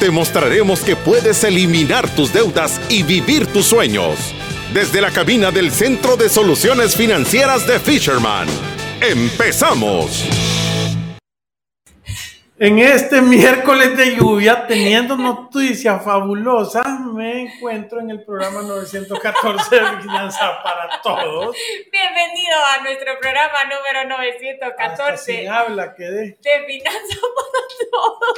Te mostraremos que puedes eliminar tus deudas y vivir tus sueños. Desde la cabina del Centro de Soluciones Financieras de Fisherman. ¡Empezamos! En este miércoles de lluvia, teniendo noticia fabulosa, me encuentro en el programa 914 de Finanza para Todos. Bienvenido a nuestro programa número 914. habla, quedé. De Finanza para Todos.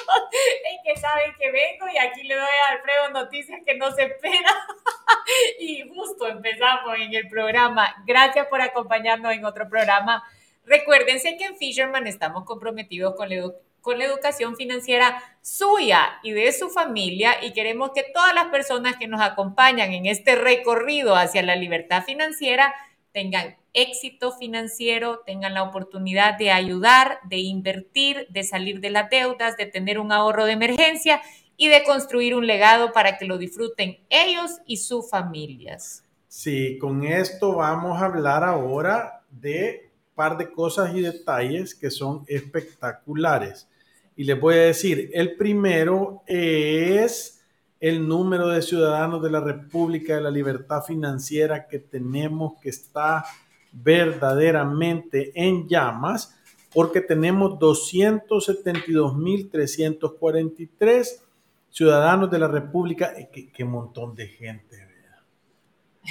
Es que saben que vengo y aquí le doy a Alfredo noticias que no se espera. Y justo empezamos en el programa. Gracias por acompañarnos en otro programa. Recuérdense que en Fisherman estamos comprometidos con la educación con la educación financiera suya y de su familia y queremos que todas las personas que nos acompañan en este recorrido hacia la libertad financiera tengan éxito financiero, tengan la oportunidad de ayudar, de invertir, de salir de las deudas, de tener un ahorro de emergencia y de construir un legado para que lo disfruten ellos y sus familias. Sí, con esto vamos a hablar ahora de un par de cosas y detalles que son espectaculares y les voy a decir, el primero es el número de ciudadanos de la República de la Libertad Financiera que tenemos que está verdaderamente en llamas porque tenemos 272.343 ciudadanos de la República. Eh, ¿Qué, montón de gente.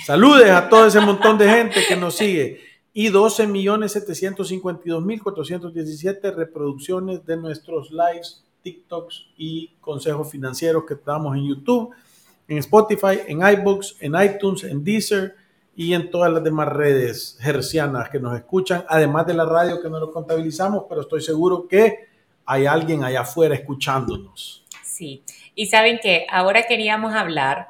Saludes a todo ese montón de gente que nos sigue y 12.752.417 reproducciones de nuestros lives, TikToks y consejos financieros que damos en YouTube, en Spotify, en iBooks, en iTunes, en Deezer y en todas las demás redes hercianas que nos escuchan, además de la radio que no lo contabilizamos, pero estoy seguro que hay alguien allá afuera escuchándonos. Sí, y saben que ahora queríamos hablar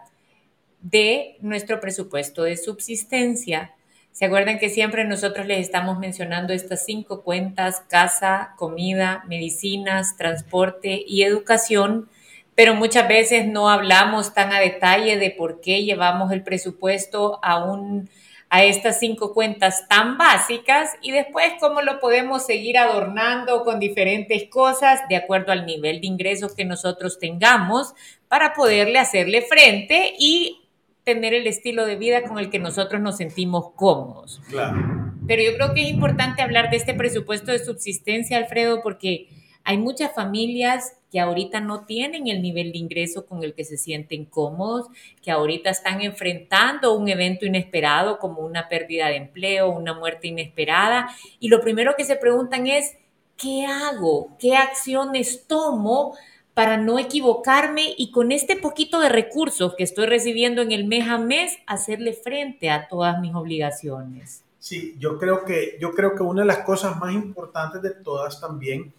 de nuestro presupuesto de subsistencia ¿Se acuerdan que siempre nosotros les estamos mencionando estas cinco cuentas, casa, comida, medicinas, transporte y educación? Pero muchas veces no hablamos tan a detalle de por qué llevamos el presupuesto a, un, a estas cinco cuentas tan básicas y después cómo lo podemos seguir adornando con diferentes cosas de acuerdo al nivel de ingresos que nosotros tengamos para poderle hacerle frente y tener el estilo de vida con el que nosotros nos sentimos cómodos. Claro. Pero yo creo que es importante hablar de este presupuesto de subsistencia, Alfredo, porque hay muchas familias que ahorita no tienen el nivel de ingreso con el que se sienten cómodos, que ahorita están enfrentando un evento inesperado como una pérdida de empleo, una muerte inesperada, y lo primero que se preguntan es, ¿qué hago? ¿Qué acciones tomo para no equivocarme y con este poquito de recursos que estoy recibiendo en el mes a mes, hacerle frente a todas mis obligaciones. Sí, yo creo que, yo creo que una de las cosas más importantes de todas también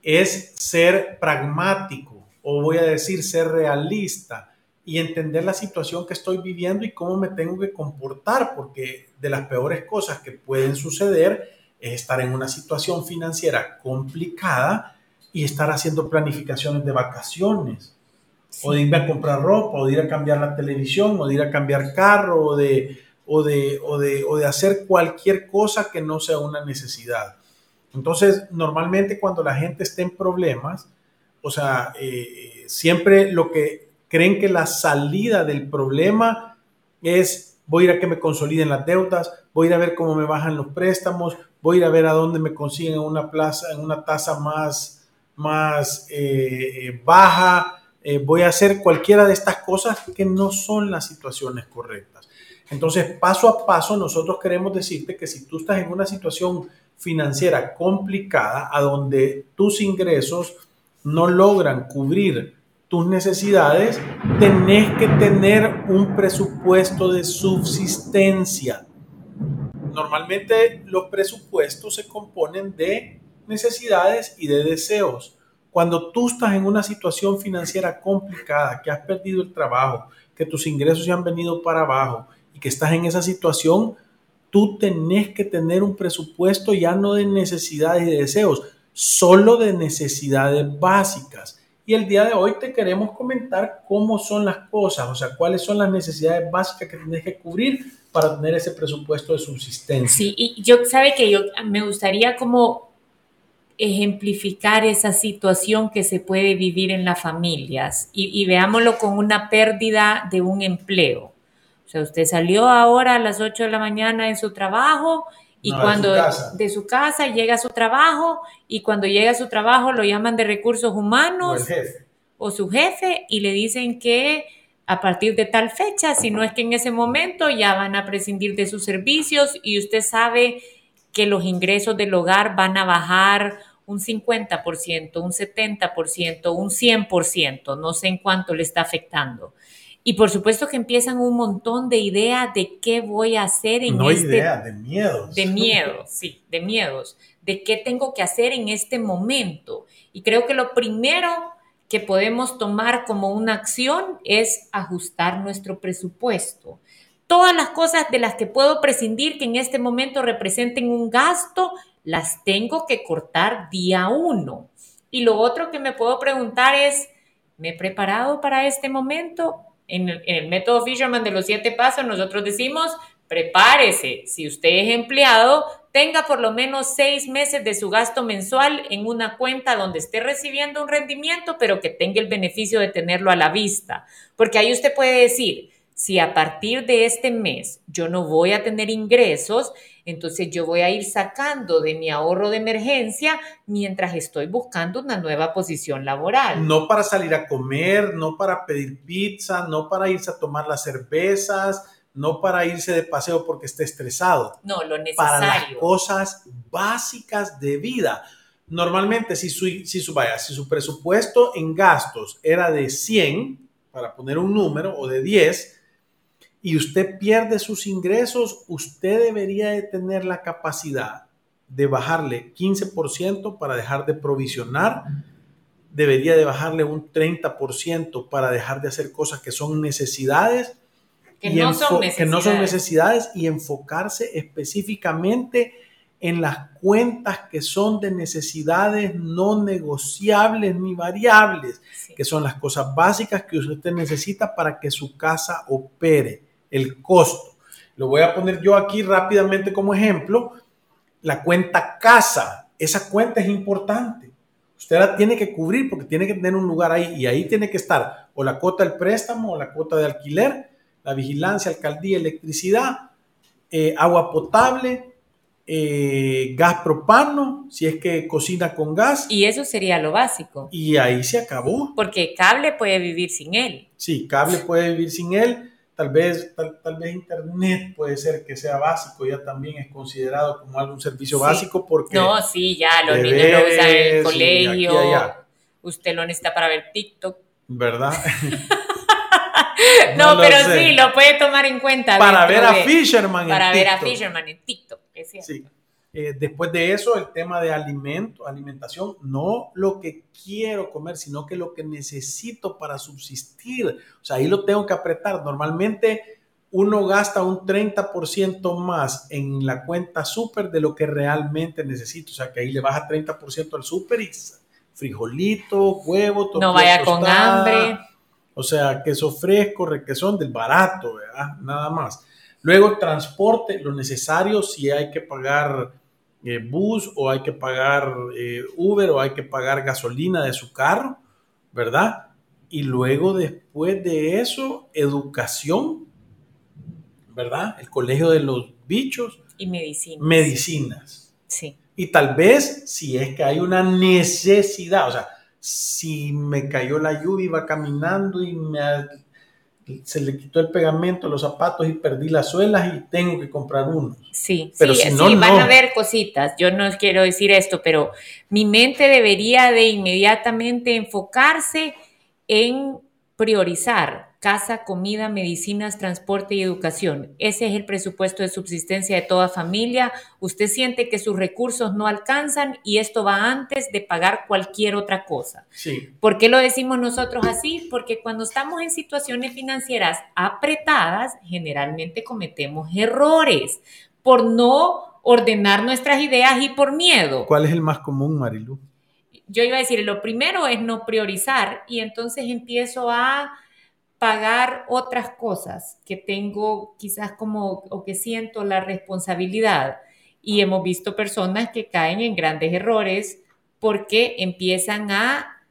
es ser pragmático, o voy a decir ser realista y entender la situación que estoy viviendo y cómo me tengo que comportar, porque de las peores cosas que pueden suceder es estar en una situación financiera complicada y estar haciendo planificaciones de vacaciones, o de irme a comprar ropa, o de ir a cambiar la televisión, o de ir a cambiar carro, o de, o de, o de, o de hacer cualquier cosa que no sea una necesidad. Entonces, normalmente cuando la gente está en problemas, o sea, eh, siempre lo que creen que la salida del problema es voy a ir a que me consoliden las deudas, voy a ir a ver cómo me bajan los préstamos, voy a ir a ver a dónde me consiguen una plaza, en una tasa más, más eh, eh, baja, eh, voy a hacer cualquiera de estas cosas que no son las situaciones correctas. Entonces, paso a paso, nosotros queremos decirte que si tú estás en una situación financiera complicada, a donde tus ingresos no logran cubrir tus necesidades, tenés que tener un presupuesto de subsistencia. Normalmente los presupuestos se componen de necesidades y de deseos. Cuando tú estás en una situación financiera complicada, que has perdido el trabajo, que tus ingresos se han venido para abajo y que estás en esa situación, tú tenés que tener un presupuesto ya no de necesidades y de deseos, solo de necesidades básicas. Y el día de hoy te queremos comentar cómo son las cosas, o sea, cuáles son las necesidades básicas que tienes que cubrir para tener ese presupuesto de subsistencia. Sí, y yo sabe que yo me gustaría como ejemplificar esa situación que se puede vivir en las familias. Y, veámoslo con una pérdida de un empleo. O sea, usted salió ahora a las 8 de la mañana en su trabajo y cuando de su, casa llega a su trabajo y cuando llega a su trabajo lo llaman de recursos humanos o, o su jefe y le dicen que a partir de tal fecha, si no es que en ese momento ya van a prescindir de sus servicios y usted sabe que los ingresos del hogar van a bajar un 50%, un 70%, un 100%, no sé en cuánto le está afectando. Y por supuesto que empiezan un montón de ideas de qué voy a hacer en no este... idea, de miedos. De miedos, sí, de miedos. De qué tengo que hacer en este momento. Y creo que lo primero que podemos tomar como una acción es ajustar nuestro presupuesto. Todas las cosas de las que puedo prescindir que en este momento representen un gasto, las tengo que cortar día uno. Y lo otro que me puedo preguntar es, ¿me he preparado para este momento? En el, método Fisherman de los siete pasos nosotros decimos, prepárese. Si usted es empleado, tenga por lo menos seis meses de su gasto mensual en una cuenta donde esté recibiendo un rendimiento, pero que tenga el beneficio de tenerlo a la vista. Porque ahí usted puede decir, si a partir de este mes yo no voy a tener ingresos, entonces yo voy a ir sacando de mi ahorro de emergencia mientras estoy buscando una nueva posición laboral. No para salir a comer, no para pedir pizza, no para irse a tomar las cervezas, no para irse de paseo porque esté estresado. No, lo necesario. Para las cosas básicas de vida. Normalmente, si su, si su, vaya, si su presupuesto en gastos era de 100, para poner un número, o de 10, y usted pierde sus ingresos, usted debería de tener la capacidad de bajarle 15% para dejar de provisionar, debería de bajarle un 30% para dejar de hacer cosas que son necesidades. Que no, son necesidades. que no son necesidades y enfocarse específicamente en las cuentas que son de necesidades no negociables ni variables, que son las cosas básicas que usted necesita para que su casa opere el costo. Lo voy a poner yo aquí rápidamente como ejemplo. La cuenta casa, esa cuenta es importante. Usted la tiene que cubrir porque tiene que tener un lugar ahí y ahí tiene que estar o la cuota del préstamo o la cuota de alquiler, la vigilancia, alcaldía, electricidad, eh, agua potable, eh, gas propano, si es que cocina con gas. Y eso sería lo básico. Y ahí se acabó. Porque cable puede vivir sin él. Sí, cable puede vivir sin él Tal vez, tal, vez Internet puede ser que sea básico, ya también es considerado como algún servicio básico porque... No, sí, ya, los niños lo usan en el colegio, usted lo necesita para ver TikTok. ¿Verdad? no, pero sí, lo puede tomar en cuenta. Para ver a Fisherman Para ver a Fisherman en TikTok, es cierto. Sí. Eh, después de eso, el tema de alimento, alimentación, no lo que quiero comer, sino que lo que necesito para subsistir. O sea, ahí lo tengo que apretar. Normalmente uno gasta un 30% más en la cuenta súper de lo que realmente necesito. O sea, que ahí le baja 30% al súper y frijolito, huevo, No vaya con hambre. O sea, queso fresco, requesón del barato, ¿verdad? Nada más. Luego, transporte, lo necesario, si hay que pagar eh, bus o hay que pagar eh, Uber o hay que pagar gasolina de su carro, ¿verdad? Y luego después de eso, educación, ¿verdad? El colegio de los bichos. Y medicinas. Medicinas. Sí. Y tal vez si es que hay una necesidad, o sea, si me cayó la lluvia, iba caminando y me se le quitó el pegamento los zapatos y perdí las suelas y tengo que comprar uno. Sí, pero sí, si no, van a haber cositas. Yo no quiero decir esto, pero mi mente debería de inmediatamente enfocarse en priorizar casa, comida, medicinas, transporte y educación. Ese es el presupuesto de subsistencia de toda familia. Usted siente que sus recursos no alcanzan y esto va antes de pagar cualquier otra cosa. Sí. ¿Por qué lo decimos nosotros así? Porque cuando estamos en situaciones financieras apretadas, generalmente cometemos errores por no ordenar nuestras ideas y por miedo. ¿Cuál es el más común, Marilu? Yo iba a decir, lo primero es no priorizar y entonces empiezo a pagar otras cosas que tengo quizás como o que siento la responsabilidad. Y hemos visto personas que caen en grandes errores porque empiezan a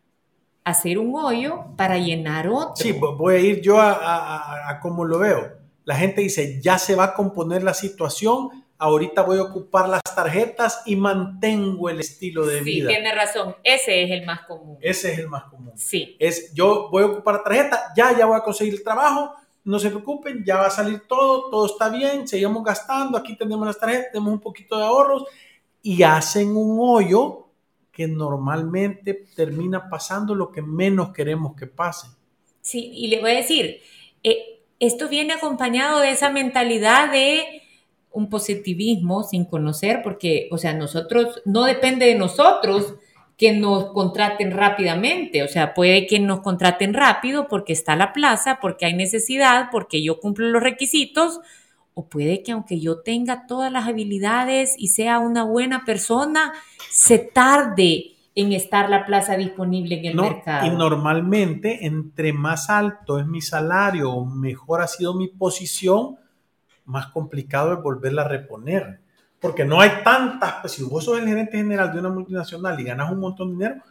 hacer un hoyo para llenar otro. Sí, voy a ir yo a, a, a cómo lo veo. La gente dice, ya se va a componer la situación, ahorita voy a ocupar las tarjetas y mantengo el estilo de vida. Sí, tiene razón, ese es el más común. Ese es el más común. Sí. Es yo voy a ocupar la tarjeta, ya, ya voy a conseguir el trabajo, no se preocupen, ya va a salir todo, todo está bien, seguimos gastando, aquí tenemos las tarjetas, tenemos un poquito de ahorros y hacen un hoyo que normalmente termina pasando lo que menos queremos que pase. Sí, y le voy a decir, eh, esto viene acompañado de esa mentalidad de un positivismo sin conocer, porque, o sea, nosotros, no depende de nosotros que nos contraten rápidamente, o sea, puede que nos contraten rápido porque está la plaza, porque hay necesidad, porque yo cumplo los requisitos, o puede que aunque yo tenga todas las habilidades y sea una buena persona, se tarde en estar la plaza disponible en el No, mercado. y normalmente, entre más alto es mi salario, mejor ha sido mi posición, más complicado es volverla a reponer. Porque no hay tantas, pues si vos sos el gerente general de una multinacional y ganas un montón de dinero,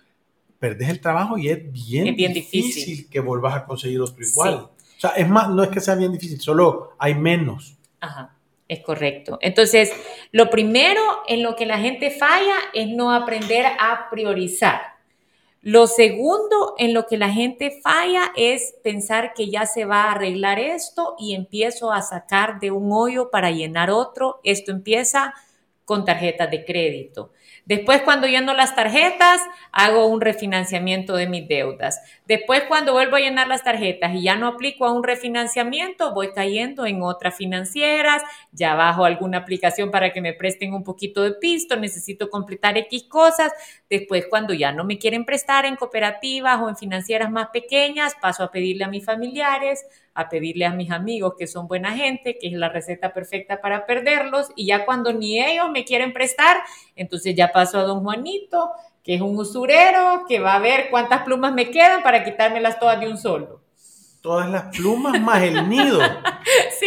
perdes el trabajo y es bien, Es bien difícil, difícil. que vuelvas a conseguir otro igual. Sí. O sea, es más, no es que sea bien difícil, solo hay menos. Ajá, es correcto. Entonces, lo primero en lo que la gente falla es no aprender a priorizar. Lo segundo en lo que la gente falla es pensar que ya se va a arreglar esto y empiezo a sacar de un hoyo para llenar otro. Esto empieza con tarjetas de crédito. Después, cuando lleno las tarjetas, hago un refinanciamiento de mis deudas. Después, cuando vuelvo a llenar las tarjetas y ya no aplico a un refinanciamiento, voy cayendo en otras financieras, ya bajo alguna aplicación para que me presten un poquito de pisto, necesito completar X cosas. Después, cuando ya no me quieren prestar en cooperativas o en financieras más pequeñas, paso a pedirle a mis familiares, a pedirle a mis amigos que son buena gente, que es la receta perfecta para perderlos, y ya cuando ni ellos me quieren prestar, entonces ya paso a don Juanito, que es un usurero, que va a ver cuántas plumas me quedan para quitármelas todas de un solo. Todas las plumas más el nido. Sí,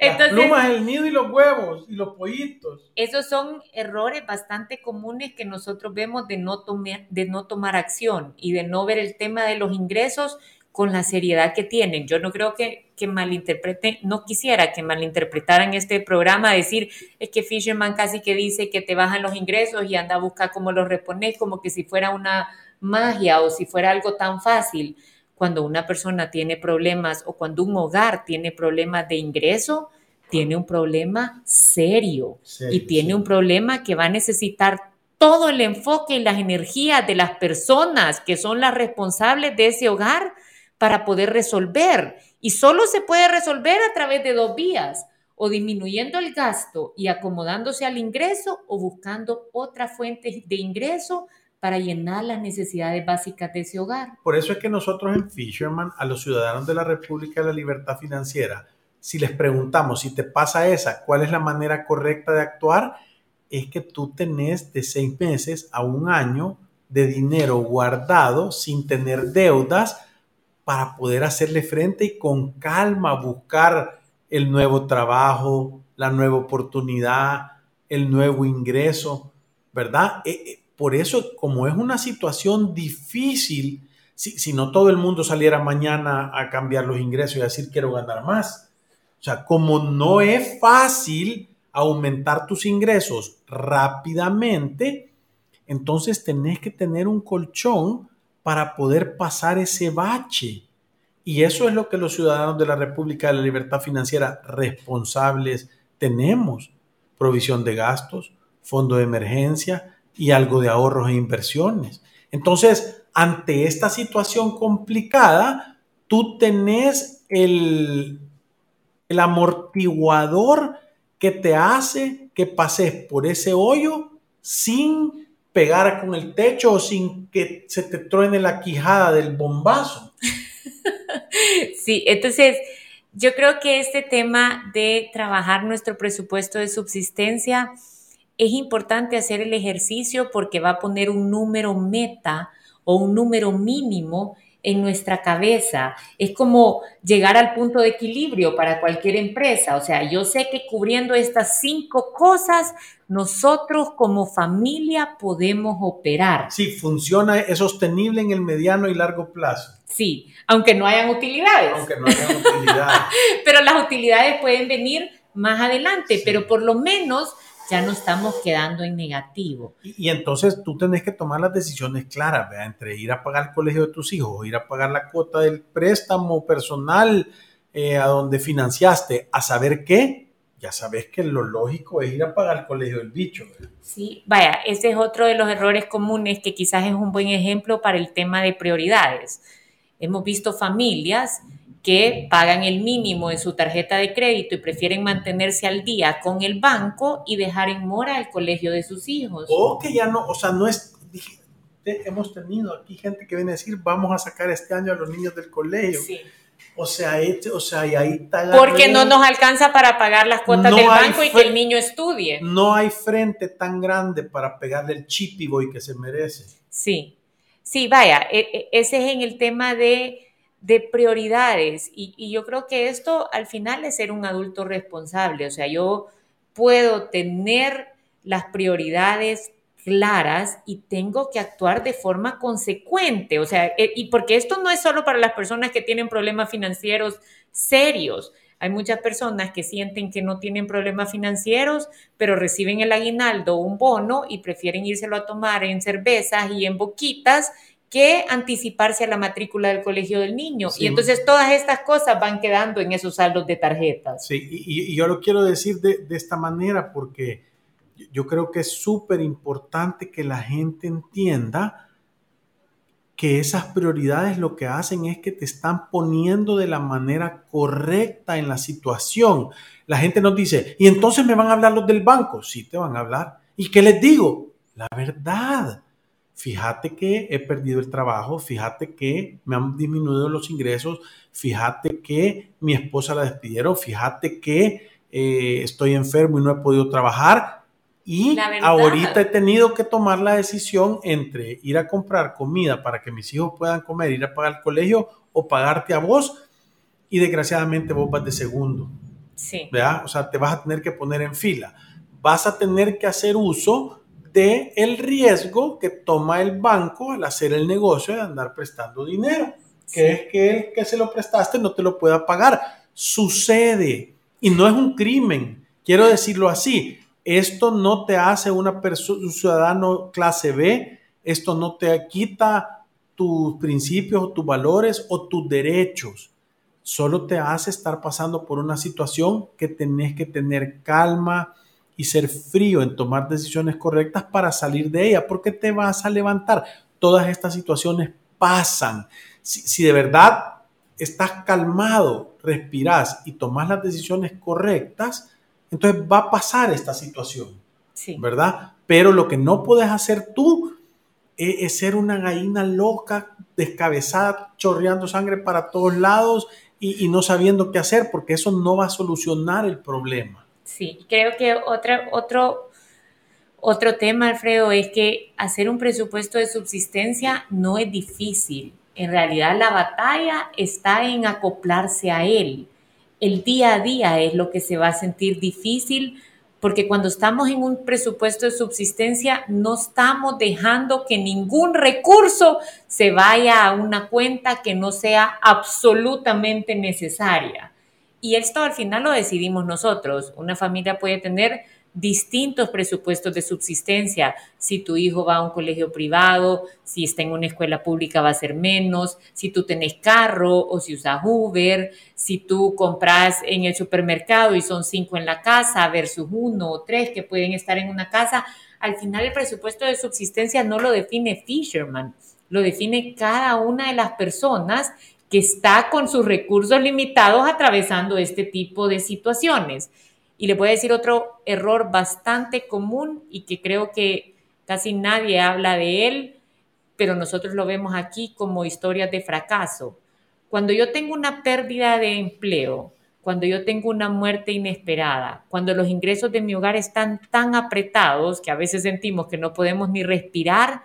Las entonces plumas, el nido y los huevos y los pollitos. esos son errores bastante comunes que nosotros vemos de no, tome- de no tomar acción y de no ver el tema de los ingresos con la seriedad que tienen. Yo no creo que, que malinterpreten, no quisiera que malinterpretaran este programa, decir, es que Fisherman casi que dice que te bajan los ingresos y anda a buscar cómo los repones, como que si fuera una magia o si fuera algo tan fácil. Cuando una persona tiene problemas o cuando un hogar tiene problemas de ingreso, tiene un problema serio Serio, y tiene sí. un problema que va a necesitar todo el enfoque y las energías de las personas que son las responsables de ese hogar para poder resolver. Y solo se puede resolver a través de dos vías, o disminuyendo el gasto y acomodándose al ingreso o buscando otras fuentes de ingreso para llenar las necesidades básicas de ese hogar. Por eso es que nosotros en Fisherman, a los ciudadanos de la República de la Libertad Financiera, si les preguntamos si te pasa esa, cuál es la manera correcta de actuar, es que tú tenés de seis meses a un año de dinero guardado sin tener deudas para poder hacerle frente y con calma buscar el nuevo trabajo, la nueva oportunidad, el nuevo ingreso, ¿verdad? Eh, eh, por eso, como es una situación difícil, si, si no todo el mundo saliera mañana a cambiar los ingresos y decir quiero ganar más. O sea, como no es fácil aumentar tus ingresos rápidamente, entonces tenés que tener un colchón para poder pasar ese bache. Y eso es lo que los ciudadanos de la República de la Libertad Financiera responsables tenemos. Provisión de gastos, fondo de emergencia y algo de ahorros e inversiones. Entonces, ante esta situación complicada, tú tenés el, el amortiguador que te hace que pases por ese hoyo sin pegar con el techo o sin que se te truene la quijada del bombazo. Sí, entonces yo creo que este tema de trabajar nuestro presupuesto de subsistencia es importante hacer el ejercicio porque va a poner un número meta o un número mínimo en nuestra cabeza. Es como llegar al punto de equilibrio para cualquier empresa. O sea, yo sé que cubriendo estas cinco cosas, nosotros como familia podemos operar. Sí, funciona, es sostenible en el mediano y largo plazo. Sí, aunque no hayan utilidades. Aunque no hayan utilidades. pero las utilidades pueden venir más adelante, pero por lo menos ya no estamos quedando en negativo. Y, entonces tú tenés que tomar las decisiones claras, ¿verdad? entre ir a pagar el colegio de tus hijos, ir a pagar la cuota del préstamo personal eh, a donde financiaste, a saber qué, ya sabes que lo lógico es ir a pagar el colegio del bicho. Sí, vaya, ese es otro de los errores comunes que quizás es un buen ejemplo para el tema de prioridades. Hemos visto familias que pagan el mínimo en su tarjeta de crédito y prefieren mantenerse al día con el banco y dejar en mora el colegio de sus hijos. O que ya no, o sea, no es, hemos tenido aquí gente que viene a decir, vamos a sacar este año a los niños del colegio. Sí. O sea, este, o sea, y ahí está. Porque no nos alcanza para pagar las cuotas del banco y que el niño estudie. No hay frente tan grande para pegarle el chipiboy que se merece. Sí, sí, vaya, e, e, ese es en el tema de de prioridades. Y, yo creo que esto al final es ser un adulto responsable. O sea, yo puedo tener las prioridades claras y tengo que actuar de forma consecuente. O sea, eh, y porque esto no es solo para las personas que tienen problemas financieros serios. Hay muchas personas que sienten que no tienen problemas financieros, pero reciben el aguinaldo, un bono y prefieren írselo a tomar en cervezas y en boquitas que anticiparse a la matrícula del colegio del niño. Y entonces todas estas cosas van quedando en esos saldos de tarjetas. Sí, y, yo lo quiero decir de, de, esta manera porque yo creo que es súper importante que la gente entienda que esas prioridades lo que hacen es que te están poniendo de la manera correcta en la situación. La gente nos dice, y entonces me van a hablar los del banco. Sí, te van a hablar. ¿Y qué les digo? La verdad fíjate que he perdido el trabajo, fíjate que me han disminuido los ingresos, fíjate que mi esposa la despidieron, fíjate que eh, estoy enfermo y no he podido trabajar. Y ahorita he tenido que tomar la decisión entre ir a comprar comida para que mis hijos puedan comer, ir a pagar el colegio o pagarte a vos. Y desgraciadamente vos vas de segundo. Sí. ¿verdad? O sea, te vas a tener que poner en fila. Vas a tener que hacer uso de el riesgo que toma el banco al hacer el negocio de andar prestando dinero, que es que el que se lo prestaste no te lo pueda pagar. Sucede y no es un crimen, quiero decirlo así. Esto no te hace una un ciudadano clase B, esto no te quita tus principios, tus valores o tus derechos. Solo te hace estar pasando por una situación que tenés que tener calma, y ser frío en tomar decisiones correctas para salir de ella, porque te vas a levantar. Todas estas situaciones pasan. Si, de verdad estás calmado, respirás y tomas las decisiones correctas, entonces va a pasar esta situación. Sí. ¿Verdad? Pero lo que no puedes hacer tú es, ser una gallina loca, descabezada, chorreando sangre para todos lados y, y no sabiendo qué hacer, porque eso no va a solucionar el problema. Sí, creo que otra, otro, otro tema, Alfredo, es que hacer un presupuesto de subsistencia no es difícil. En realidad la batalla está en acoplarse a él. El día a día es lo que se va a sentir difícil porque cuando estamos en un presupuesto de subsistencia no estamos dejando que ningún recurso se vaya a una cuenta que no sea absolutamente necesaria. Y esto al final lo decidimos nosotros. Una familia puede tener distintos presupuestos de subsistencia. Si tu hijo va a un colegio privado, si está en una escuela pública va a ser menos, si tú tenés carro o si usas Uber, si tú compras en el supermercado y son cinco en la casa versus uno o tres que pueden estar en una casa, al final el presupuesto de subsistencia no lo define Fisherman, lo define cada una de las personas que está con sus recursos limitados atravesando este tipo de situaciones. Y le voy a decir otro error bastante común y que creo que casi nadie habla de él, pero nosotros lo vemos aquí como historias de fracaso. Cuando yo tengo una pérdida de empleo, cuando yo tengo una muerte inesperada, cuando los ingresos de mi hogar están tan apretados que a veces sentimos que no podemos ni respirar,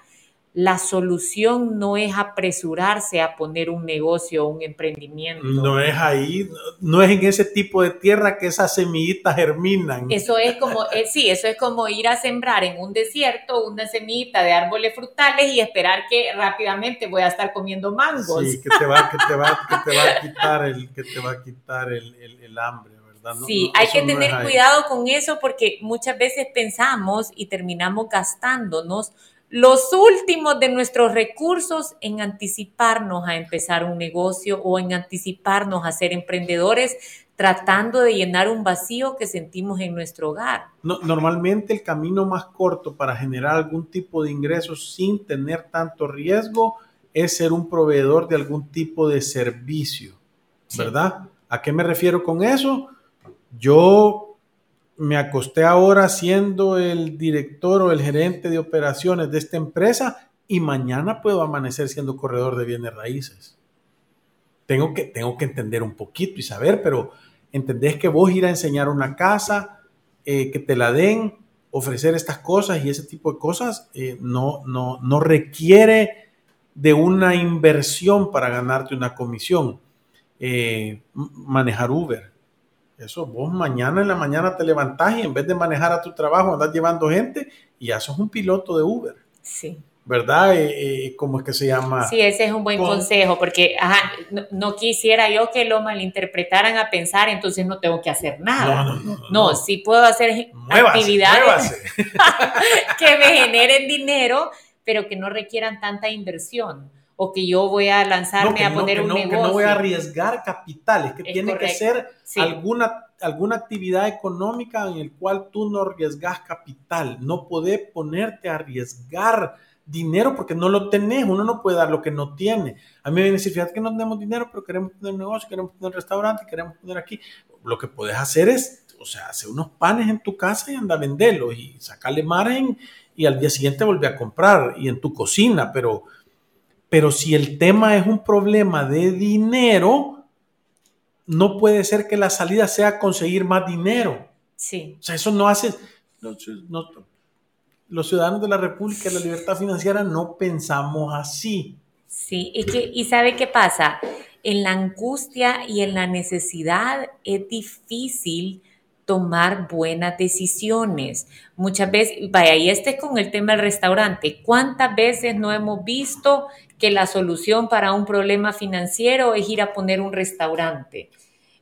la solución no es apresurarse a poner un negocio o un emprendimiento. No es ahí, no es en ese tipo de tierra que esas semillitas germinan. Eso es como, eh, sí, eso es como ir a sembrar en un desierto una semillita de árboles frutales y esperar que rápidamente voy a estar comiendo mangos. Sí, que te va, que te va, que te va a quitar el, que te va a quitar el, el, hambre. ¿verdad? sí, hay que tener cuidado con eso porque muchas veces pensamos y terminamos gastándonos los últimos de nuestros recursos en anticiparnos a empezar un negocio o en anticiparnos a ser emprendedores, tratando de llenar un vacío que sentimos en nuestro hogar. normalmente el camino más corto para generar algún tipo de ingresos sin tener tanto riesgo es ser un proveedor de algún tipo de servicio, ¿verdad? ¿A qué me refiero con eso? Yo me acosté ahora siendo el director o el gerente de operaciones de esta empresa y mañana puedo amanecer siendo corredor de bienes raíces. Tengo que, tengo que entender un poquito y saber, pero entendés que vos ir a enseñar una casa, eh, que te la den, ofrecer estas cosas y ese tipo de cosas, eh, no, no, no requiere de una inversión para ganarte una comisión. Eh, manejar Uber, eso, vos mañana en la mañana te levantás y en vez de manejar a tu trabajo, andás llevando gente y ya sos un piloto de Uber. Sí. ¿Verdad? Eh, eh, ¿Cómo es que se llama? Sí, ese es un buen consejo, porque no, quisiera yo que lo malinterpretaran a pensar, entonces no tengo que hacer nada. No, no, no. No, sí puedo hacer actividades que me generen dinero, pero que no requieran tanta inversión o que yo voy a lanzarme a poner un negocio. Que no voy a arriesgar capitales, que tiene que ser alguna, alguna actividad económica en el cual tú no arriesgas capital. No podés ponerte a arriesgar dinero porque no lo tenés. Uno no puede dar lo que no tiene. A mí me viene a decir, fíjate que no tenemos dinero, pero queremos poner un negocio, queremos poner un restaurante, queremos poner aquí. Lo que puedes hacer es, o sea, hacer unos panes en tu casa y anda a venderlos y sacarle margen y al día siguiente volver a comprar y en tu cocina, pero pero si el tema es un problema de dinero, no puede ser que la salida sea conseguir más dinero. Sí. O sea, eso no hace... los ciudadanos de la República de la Libertad Financiera no pensamos así. Sí, y, que, y sabe qué pasa, en la angustia y en la necesidad es difícil tomar buenas decisiones. Muchas veces, vaya, y este es con el tema del restaurante. ¿Cuántas veces no hemos visto que la solución para un problema financiero es ir a poner un restaurante?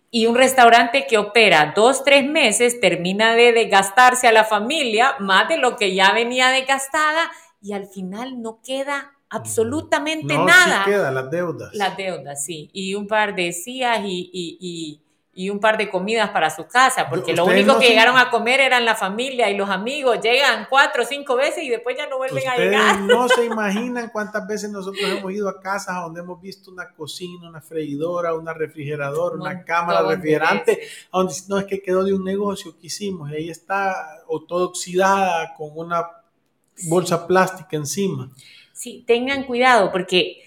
Y un restaurante que opera dos, tres meses termina de desgastarse a la familia más de lo que ya venía desgastada y al final no queda absolutamente no, nada. Sí queda las deudas. Las deudas, sí. Y un par de sillas y y un par de comidas para su casa, porque lo único que llegaron a comer eran la familia y los amigos. Llegan cuatro o cinco veces y después ya no vuelven a llegar. No se imaginan cuántas veces nosotros hemos ido a casas donde hemos visto una cocina, una freidora, una refrigeradora, una cámara refrigerante, donde no es que quedó de un negocio que hicimos y ahí está o todo oxidada con una bolsa plástica encima. Sí, tengan cuidado porque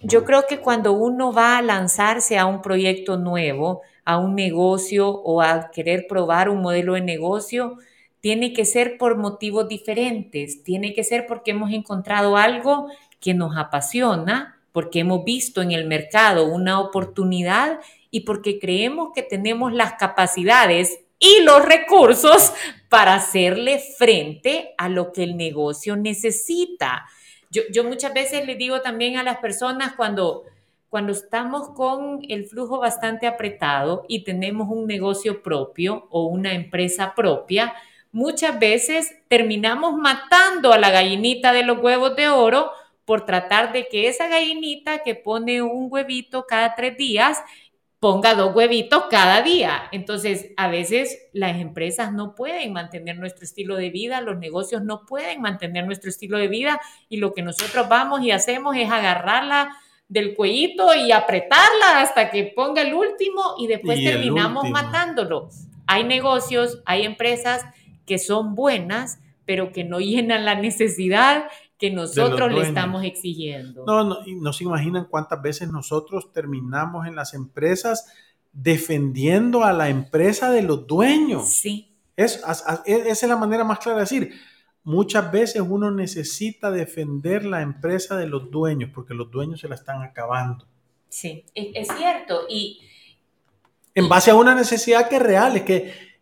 yo creo que cuando uno va a lanzarse a un proyecto nuevo, a un negocio o a querer probar un modelo de negocio, tiene que ser por motivos diferentes, tiene que ser porque hemos encontrado algo que nos apasiona, porque hemos visto en el mercado una oportunidad y porque creemos que tenemos las capacidades y los recursos para hacerle frente a lo que el negocio necesita. Yo, yo muchas veces le digo también a las personas cuando cuando estamos con el flujo bastante apretado y tenemos un negocio propio o una empresa propia, muchas veces terminamos matando a la gallinita de los huevos de oro por tratar de que esa gallinita que pone un huevito cada tres días ponga dos huevitos cada día. Entonces, a veces las empresas no pueden mantener nuestro estilo de vida, los negocios no pueden mantener nuestro estilo de vida y lo que nosotros vamos y hacemos es agarrarla del cuellito y apretarla hasta que ponga el último y después Y terminamos último. matándolo. Hay negocios, hay empresas que son buenas, pero que no llenan la necesidad que nosotros le estamos exigiendo. No, no, y no se imaginan cuántas veces nosotros terminamos en las empresas defendiendo a la empresa de los dueños. Sí, Es, e- esa es la manera más clara de decir. Muchas veces uno necesita defender la empresa de los dueños porque los dueños se la están acabando. sí, es, cierto. Y En base a una necesidad que es real, es que,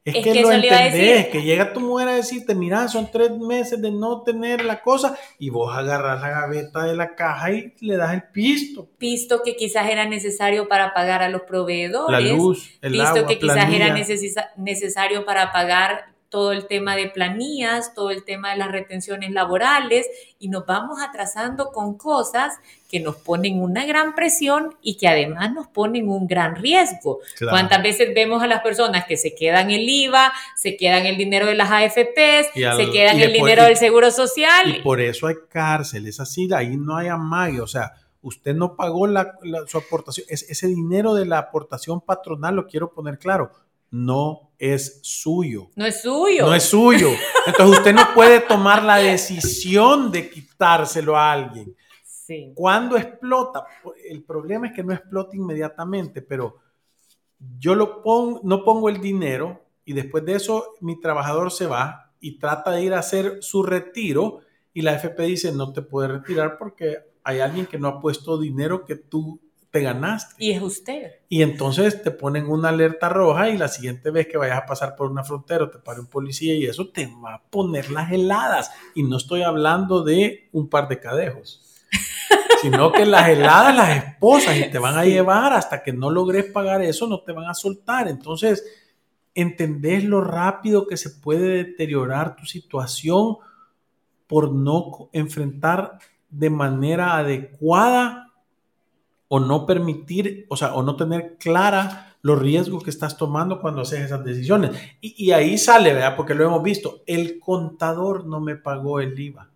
es Es que, que lo entendés, que llega tu mujer a decirte, mira, son tres meses de no tener la cosa y vos agarras la gaveta de la caja y le das el pisto, visto que quizás era necesario para pagar a los proveedores, la luz, el visto agua, que quizás planilla. era necesa- necesario para pagar todo el tema de planillas, todo el tema de las retenciones laborales y nos vamos atrasando con cosas que nos ponen una gran presión y que además nos ponen un gran riesgo. Claro. ¿Cuántas veces vemos a las personas que se quedan el IVA, se quedan el dinero de las AFPs, al- se quedan el después- dinero y- del Seguro Social? Y por eso hay cárcel, es así, ahí no hay amague, o sea, usted no pagó la, la- su aportación, es, ese dinero de la aportación patronal, lo quiero poner claro, no es suyo. no es suyo. No es suyo. Entonces usted no puede tomar la decisión de quitárselo a alguien. Sí. Cuando explota, el problema es que no explota inmediatamente, pero yo lo pongo, no pongo el dinero y después de eso mi trabajador se va y trata de ir a hacer su retiro y la FP dice no te puede retirar porque hay alguien que no ha puesto dinero que tú te ganaste. Y es usted. Y entonces te ponen una alerta roja y la siguiente vez que vayas a pasar por una frontera te pare un policía y eso te va a poner las heladas. Y no estoy hablando de un par de cadejos, sino que las heladas las esposas y te van a Sí. llevar hasta que no logres pagar eso, no te van a soltar. Entonces, entendés lo rápido que se puede deteriorar tu situación por no enfrentar de manera adecuada o no permitir, o sea, o no tener clara los riesgos que estás tomando cuando haces esas decisiones. Y, y ahí sale, ¿verdad? Porque lo hemos visto, el contador no me pagó el IVA.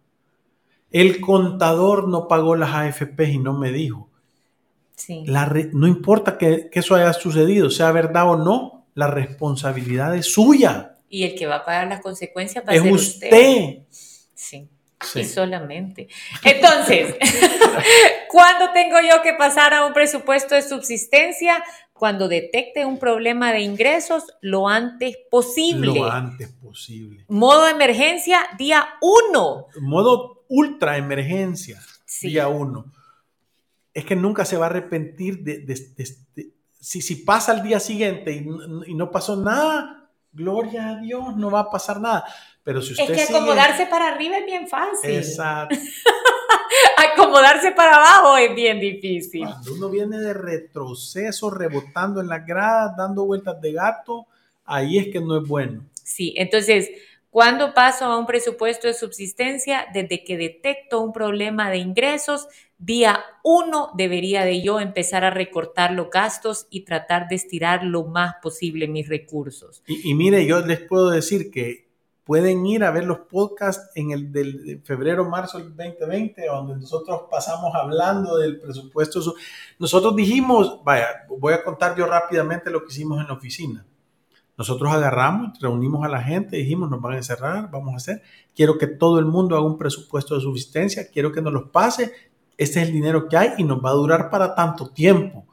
El contador no pagó las AFP y no me dijo. Sí. La no importa que, que eso haya sucedido, sea verdad o no, la responsabilidad es suya. Y el que va a pagar las consecuencias va a Es ser usted. usted. Sí. Sí. Y solamente. Entonces, ¿cuándo tengo yo que pasar a un presupuesto de subsistencia? Cuando detecte un problema de ingresos lo antes posible. Lo antes posible. Modo emergencia, día uno. Modo ultra emergencia, Sí. día uno. Es que nunca se va a arrepentir de, de- de- de- si, si pasa al día siguiente y, y no pasó nada, gloria a Dios, no va a pasar nada. Pero si usted Es que sigue- acomodarse para arriba es bien fácil. Exacto. Acomodarse para abajo es bien difícil. Cuando uno viene de retroceso, rebotando en las gradas, dando vueltas de gato, ahí es que no es bueno. Sí, entonces, ¿cuándo paso a un presupuesto de subsistencia? Desde que detecto un problema de ingresos, día uno debería de yo empezar a recortar los gastos y tratar de estirar lo más posible mis recursos. Y, y mire, yo les puedo decir que pueden ir a ver los podcasts en el del de febrero, marzo del 2020, donde nosotros pasamos hablando del presupuesto. Su- Nosotros dijimos, vaya, voy a contar yo rápidamente lo que hicimos en la oficina. Nosotros agarramos, reunimos a la gente, dijimos, nos van a encerrar, vamos a hacer, quiero que todo el mundo haga un presupuesto de subsistencia, quiero que nos los pase, este es el dinero que hay y nos va a durar para tanto tiempo.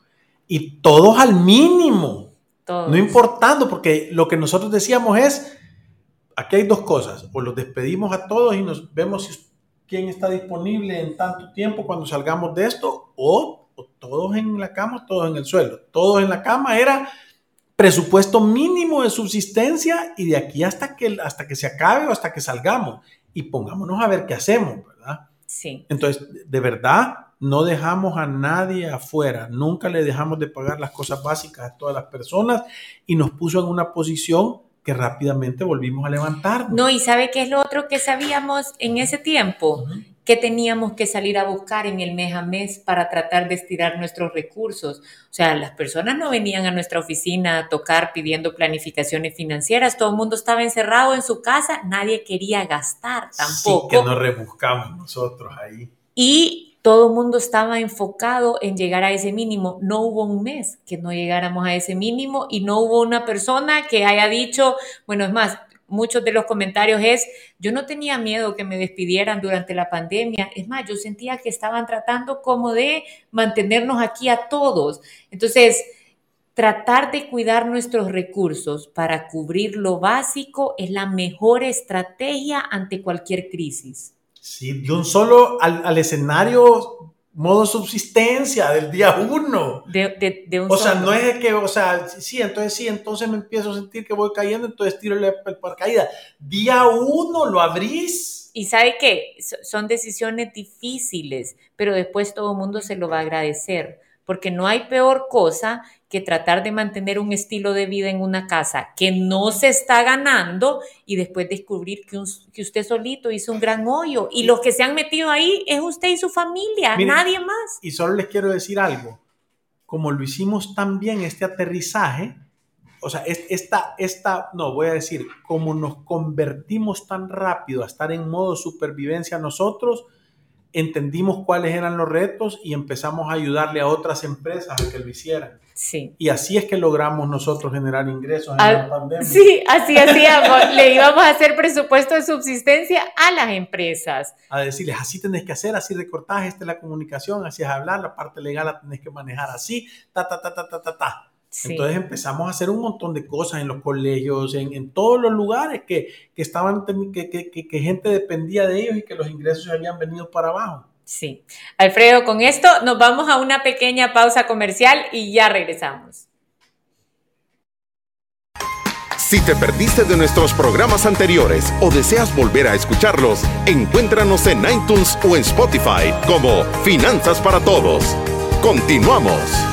Y todos al mínimo. Todos. No importando, porque lo que nosotros decíamos es, aquí hay dos cosas, o los despedimos a todos y nos vemos si- quién está disponible en tanto tiempo cuando salgamos de esto, o, o todos en la cama, todos en el suelo. Todos en la cama era presupuesto mínimo de subsistencia y de aquí hasta que, hasta que se acabe o hasta que salgamos. Y pongámonos a ver qué hacemos, ¿verdad? Sí, Entonces, de verdad, no dejamos a nadie afuera, nunca le dejamos de pagar las cosas básicas a todas las personas y nos puso en una posición que rápidamente volvimos a levantarnos. no, y ¿sabe qué es lo otro que sabíamos en ese tiempo? Que teníamos que salir a buscar en el mes a mes para tratar de estirar nuestros recursos. O sea, las personas no venían a nuestra oficina a tocar pidiendo planificaciones financieras, todo el mundo estaba encerrado en su casa, nadie quería gastar tampoco. Sí, que nos rebuscamos nosotros ahí. y todo el mundo estaba enfocado en llegar a ese mínimo. No hubo un mes que no llegáramos a ese mínimo y no hubo una persona que haya dicho, bueno, es más, muchos de los comentarios es, yo no tenía miedo que me despidieran durante la pandemia, es más, yo sentía que estaban tratando como de mantenernos aquí a todos. Entonces, tratar de cuidar nuestros recursos para cubrir lo básico es la mejor estrategia ante cualquier crisis. Sí, de un solo al, escenario modo subsistencia del día uno. De, de, un o sea, no es que, o sea, sí, entonces sí, entonces me empiezo a sentir que voy cayendo, entonces tiro el, el paracaídas. Día uno lo abrís. Y sabe que son decisiones difíciles, pero después todo el mundo se lo va a agradecer, porque no hay peor cosa que tratar de mantener un estilo de vida en una casa que no se está ganando y después descubrir que, que usted solito hizo un gran hoyo y los que se han metido ahí es usted y su familia, nadie más. Y solo les quiero decir algo, como lo hicimos tan bien este aterrizaje, o sea, esta, esta, no, voy a decir, como nos convertimos tan rápido a estar en modo supervivencia nosotros, entendimos cuáles eran los retos y empezamos a ayudarle a otras empresas a que lo hicieran. Sí. Y así es que logramos nosotros generar ingresos en la pandemia. Sí, así hacíamos. Le íbamos a hacer presupuesto de subsistencia a las empresas. A decirles, así tenés que hacer, así recortás, esta es la comunicación, así es hablar, la parte legal la tenés que manejar así, ta, ta, ta, ta, ta, ta, ta. Entonces empezamos a hacer un montón de cosas en los colegios, en, en todos los lugares que, que estaban, que, que, que, gente dependía de ellos y que los ingresos habían venido para abajo. Sí. Alfredo, con esto nos vamos a una pequeña pausa comercial y ya regresamos. Si te perdiste de nuestros programas anteriores o deseas volver a escucharlos, encuéntranos en iTunes o en Spotify como Finanzas para Todos. Continuamos.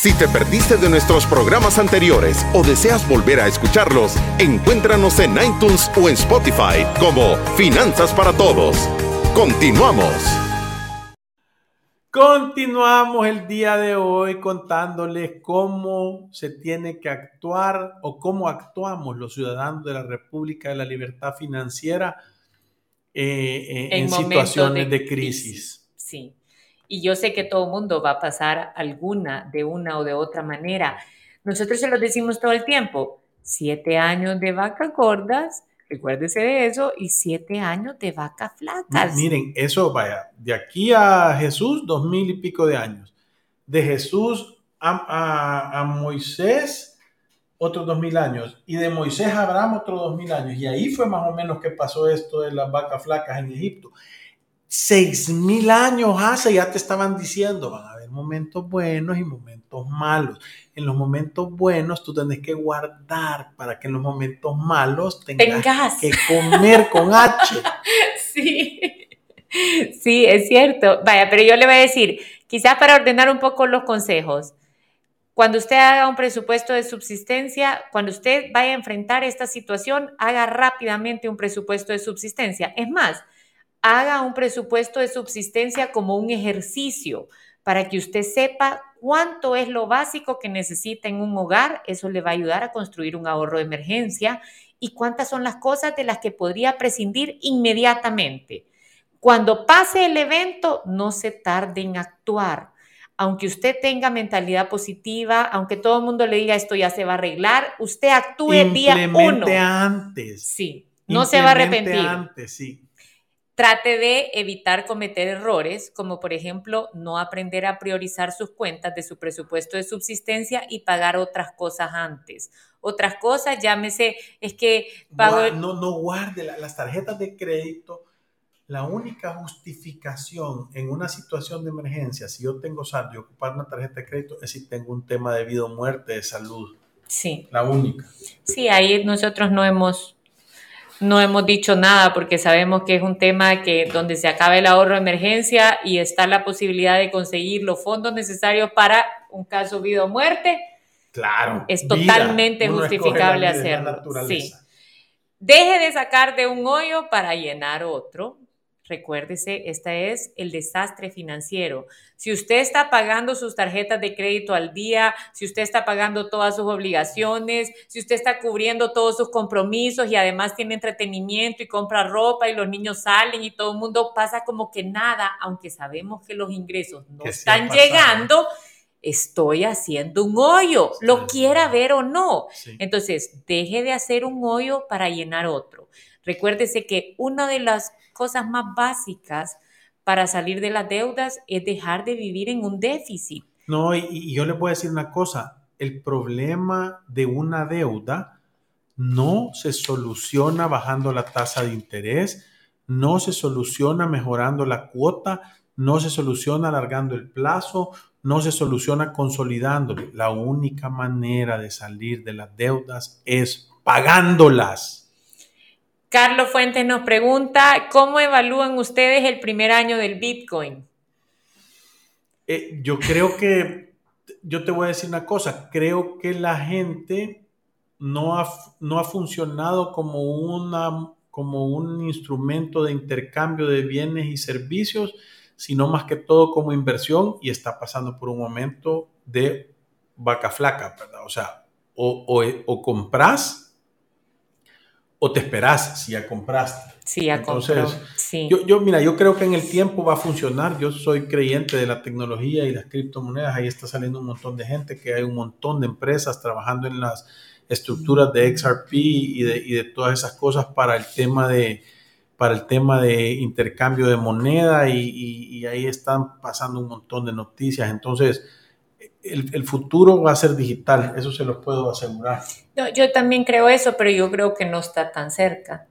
Si te perdiste de nuestros programas anteriores o deseas volver a escucharlos, encuéntranos en iTunes o en Spotify como Finanzas para Todos. Continuamos. Continuamos el día de hoy contándoles cómo se tiene que actuar o cómo actuamos los ciudadanos de la República de la Libertad Financiera eh, eh, en, situaciones de, crisis. Sí y yo sé que todo mundo va a pasar alguna de una o de otra manera. Nosotros se lo decimos todo el tiempo, siete años de vacas gordas, recuérdese de eso, y siete años de vacas flacas. Miren, eso vaya, de aquí a Jesús, dos mil y pico de años. De Jesús a, a, Moisés, otros dos mil años. Y de Moisés a Abraham, otros dos mil años. Y ahí fue más o menos que pasó esto de las vacas flacas en Egipto seis mil años hace ya te estaban diciendo, van a haber momentos buenos y momentos malos. En los momentos buenos tú tienes que guardar para que en los momentos malos tengas, que comer con H. sí, sí, es cierto. Vaya, pero yo le voy a decir, quizás para ordenar un poco los consejos. Cuando usted haga un presupuesto de subsistencia, cuando usted vaya a enfrentar esta situación, haga rápidamente un presupuesto de subsistencia. Es más, haga un presupuesto de subsistencia como un ejercicio para que usted sepa cuánto es lo básico que necesita en un hogar. Eso le va a ayudar a construir un ahorro de emergencia y cuántas son las cosas de las que podría prescindir inmediatamente. Cuando pase el evento, no se tarde en actuar. Aunque usted tenga mentalidad positiva, aunque todo el mundo le diga esto ya se va a arreglar, usted actúe día uno. antes. Sí, no se va a arrepentir. Antes, sí trate de evitar cometer errores, como por ejemplo no aprender a priorizar sus cuentas de su presupuesto de subsistencia y pagar otras cosas antes. Otras cosas, llámese, es que pago... No, no guarde las tarjetas de crédito. La única justificación en una situación de emergencia, si yo tengo saldo y ocupar una tarjeta de crédito, es si tengo un tema de vida o muerte, de salud. Sí. La única. Sí, ahí nosotros no hemos no hemos dicho nada porque sabemos que es un tema que donde se acaba el ahorro de emergencia y está la posibilidad de conseguir los fondos necesarios para un caso vida o muerte. Claro. Es totalmente justificable hacerlo. Sí. Deje de sacar de un hoyo para llenar otro. Recuérdese, este es el desastre financiero. Si usted está pagando sus tarjetas de crédito al día, si usted está pagando todas sus obligaciones, si usted está cubriendo todos sus compromisos y además tiene entretenimiento y compra ropa y los niños salen y todo el mundo pasa como que nada, aunque sabemos que los ingresos no están llegando, estoy haciendo un hoyo, lo quiera ver o no. Entonces, deje de hacer un hoyo para llenar otro. Recuérdese que una de las cosas más básicas para salir de las deudas es dejar de vivir en un déficit. No, y, yo le voy a decir una cosa, el problema de una deuda no se soluciona bajando la tasa de interés, no se soluciona mejorando la cuota, no se soluciona alargando el plazo, no se soluciona consolidándolo. La única manera de salir de las deudas es pagándolas. Carlos Fuentes nos pregunta, ¿cómo evalúan ustedes el primer año del Bitcoin? Eh, yo creo que, yo te voy a decir una cosa, creo que la gente no ha, no ha funcionado como, una, como un instrumento de intercambio de bienes y servicios, sino más que todo como inversión y está pasando por un momento de vaca flaca, ¿verdad? O sea, o, o, o compras o te esperas si ya compraste. Sí, ya Entonces, Yo, yo, mira, yo creo que en el tiempo va a funcionar. Yo soy creyente de la tecnología y las criptomonedas. Ahí está saliendo un montón de gente, que hay un montón de empresas trabajando en las estructuras de XRP y de, y de todas esas cosas para el tema de, para el tema de intercambio de moneda y, y, y ahí están pasando un montón de noticias. Entonces, el, futuro va a ser digital, eso se lo puedo asegurar. yo también creo eso, pero yo creo que no está tan cerca.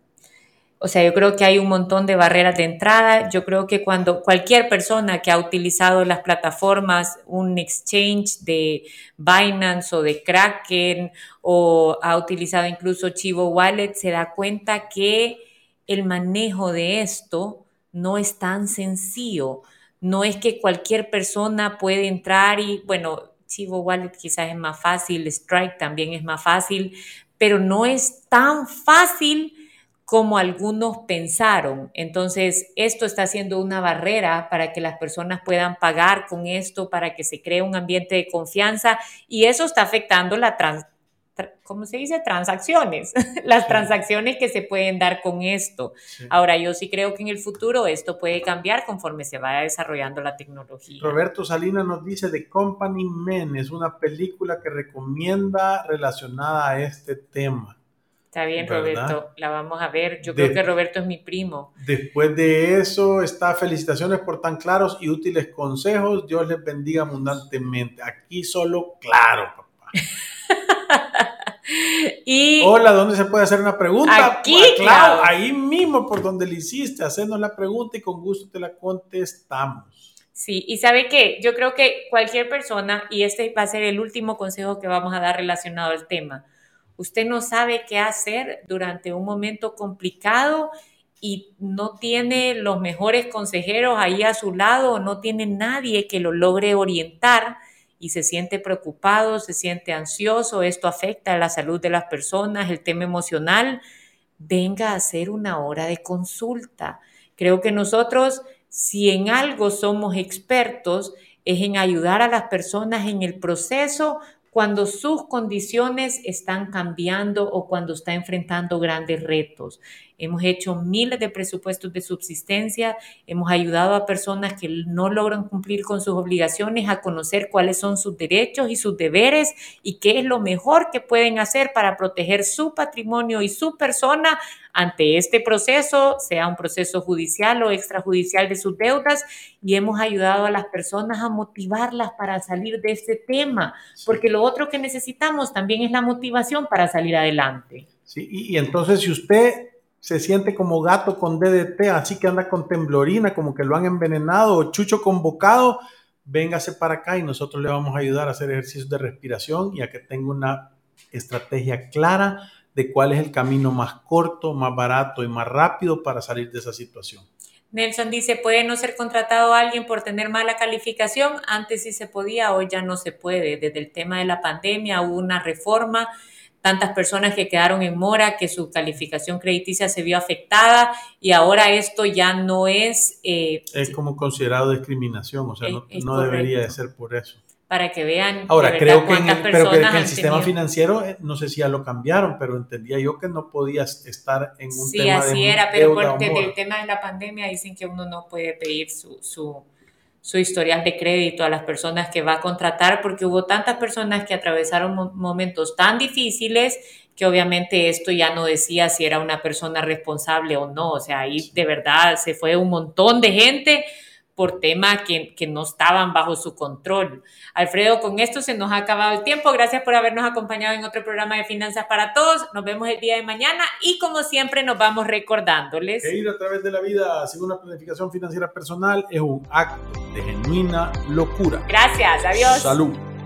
O sea, yo creo que hay un montón de barreras de entrada. Yo creo que cuando cualquier persona que ha utilizado las plataformas, un exchange de Binance o de Kraken o ha utilizado incluso Chivo Wallet, se da cuenta que el manejo de esto no es tan sencillo. No es que cualquier persona puede entrar y, bueno, Chivo Wallet quizás es más fácil, Strike también es más fácil, pero no es tan fácil como algunos pensaron. Entonces, esto está siendo una barrera para que las personas puedan pagar con esto, para que se cree un ambiente de confianza y eso está afectando la, trans ¿cómo se dice? Transacciones, las transacciones que se pueden dar con esto. Ahora, yo sí creo que en el futuro esto puede cambiar conforme se vaya desarrollando la tecnología. Roberto Salinas nos dice The Company Men, es una película que recomienda relacionada a este tema. Está bien, Roberto, la vamos a ver. Yo creo que Roberto es mi primo. Después de eso, está felicitaciones por tan claros y útiles consejos. Dios les bendiga abundantemente. Aquí solo claro, papá. y Hola, ¿dónde se puede hacer una pregunta? Aquí, pues, claro, ahí mismo por donde le hiciste, hacernos la pregunta y con gusto te la contestamos. Sí, y sabe qué, yo creo que cualquier persona, y este va a ser el último consejo que vamos a dar relacionado al tema, usted no sabe qué hacer durante un momento complicado y no tiene los mejores consejeros ahí a su lado, no tiene nadie que lo logre orientar y se siente preocupado, se siente ansioso, esto afecta a la salud de las personas, el tema emocional, venga a hacer una hora de consulta. Creo que nosotros, si en algo somos expertos, es en ayudar a las personas en el proceso cuando sus condiciones están cambiando o cuando está enfrentando grandes retos. Hemos hecho miles de presupuestos de subsistencia, hemos ayudado a personas que no logran cumplir con sus obligaciones a conocer cuáles son sus derechos y sus deberes y qué es lo mejor que pueden hacer para proteger su patrimonio y su persona ante este proceso, sea un proceso judicial o extrajudicial de sus deudas, y hemos ayudado a las personas a motivarlas para salir de este tema, porque lo otro que necesitamos también es la motivación para salir adelante. Sí, y, y entonces si usted se siente como gato con DDT, así que anda con temblorina, como que lo han envenenado o chucho convocado, véngase para acá y nosotros le vamos a ayudar a hacer ejercicios de respiración y a que tenga una estrategia clara de cuál es el camino más corto, más barato y más rápido para salir de esa situación. Nelson dice, ¿puede no ser contratado alguien por tener mala calificación? Antes sí se podía, hoy ya no se puede. Desde el tema de la pandemia hubo una reforma, tantas personas que quedaron en mora, que su calificación crediticia se vio afectada y ahora esto ya no es... Eh, es como considerado discriminación, o sea, no, no debería de ser por eso para que vean. Ahora, creo que en el, pero que, en el sistema financiero, eh, no sé si ya lo cambiaron, pero entendía yo que no podías estar en un sí, tema así era, pero por, desde el tema de la pandemia dicen que uno no puede pedir su, su, su, historial de crédito a las personas que va a contratar, porque hubo tantas personas que atravesaron momentos tan difíciles que obviamente esto ya no decía si era una persona responsable o no, o sea, ahí de verdad se fue un montón de gente por temas que, que, no estaban bajo su control. Alfredo, con esto se nos ha acabado el tiempo. Gracias por habernos acompañado en otro programa de Finanzas para Todos. Nos vemos el día de mañana y como siempre nos vamos recordándoles. Que ir a través de la vida sin una planificación financiera personal es un acto de genuina locura. Gracias, adiós. Salud.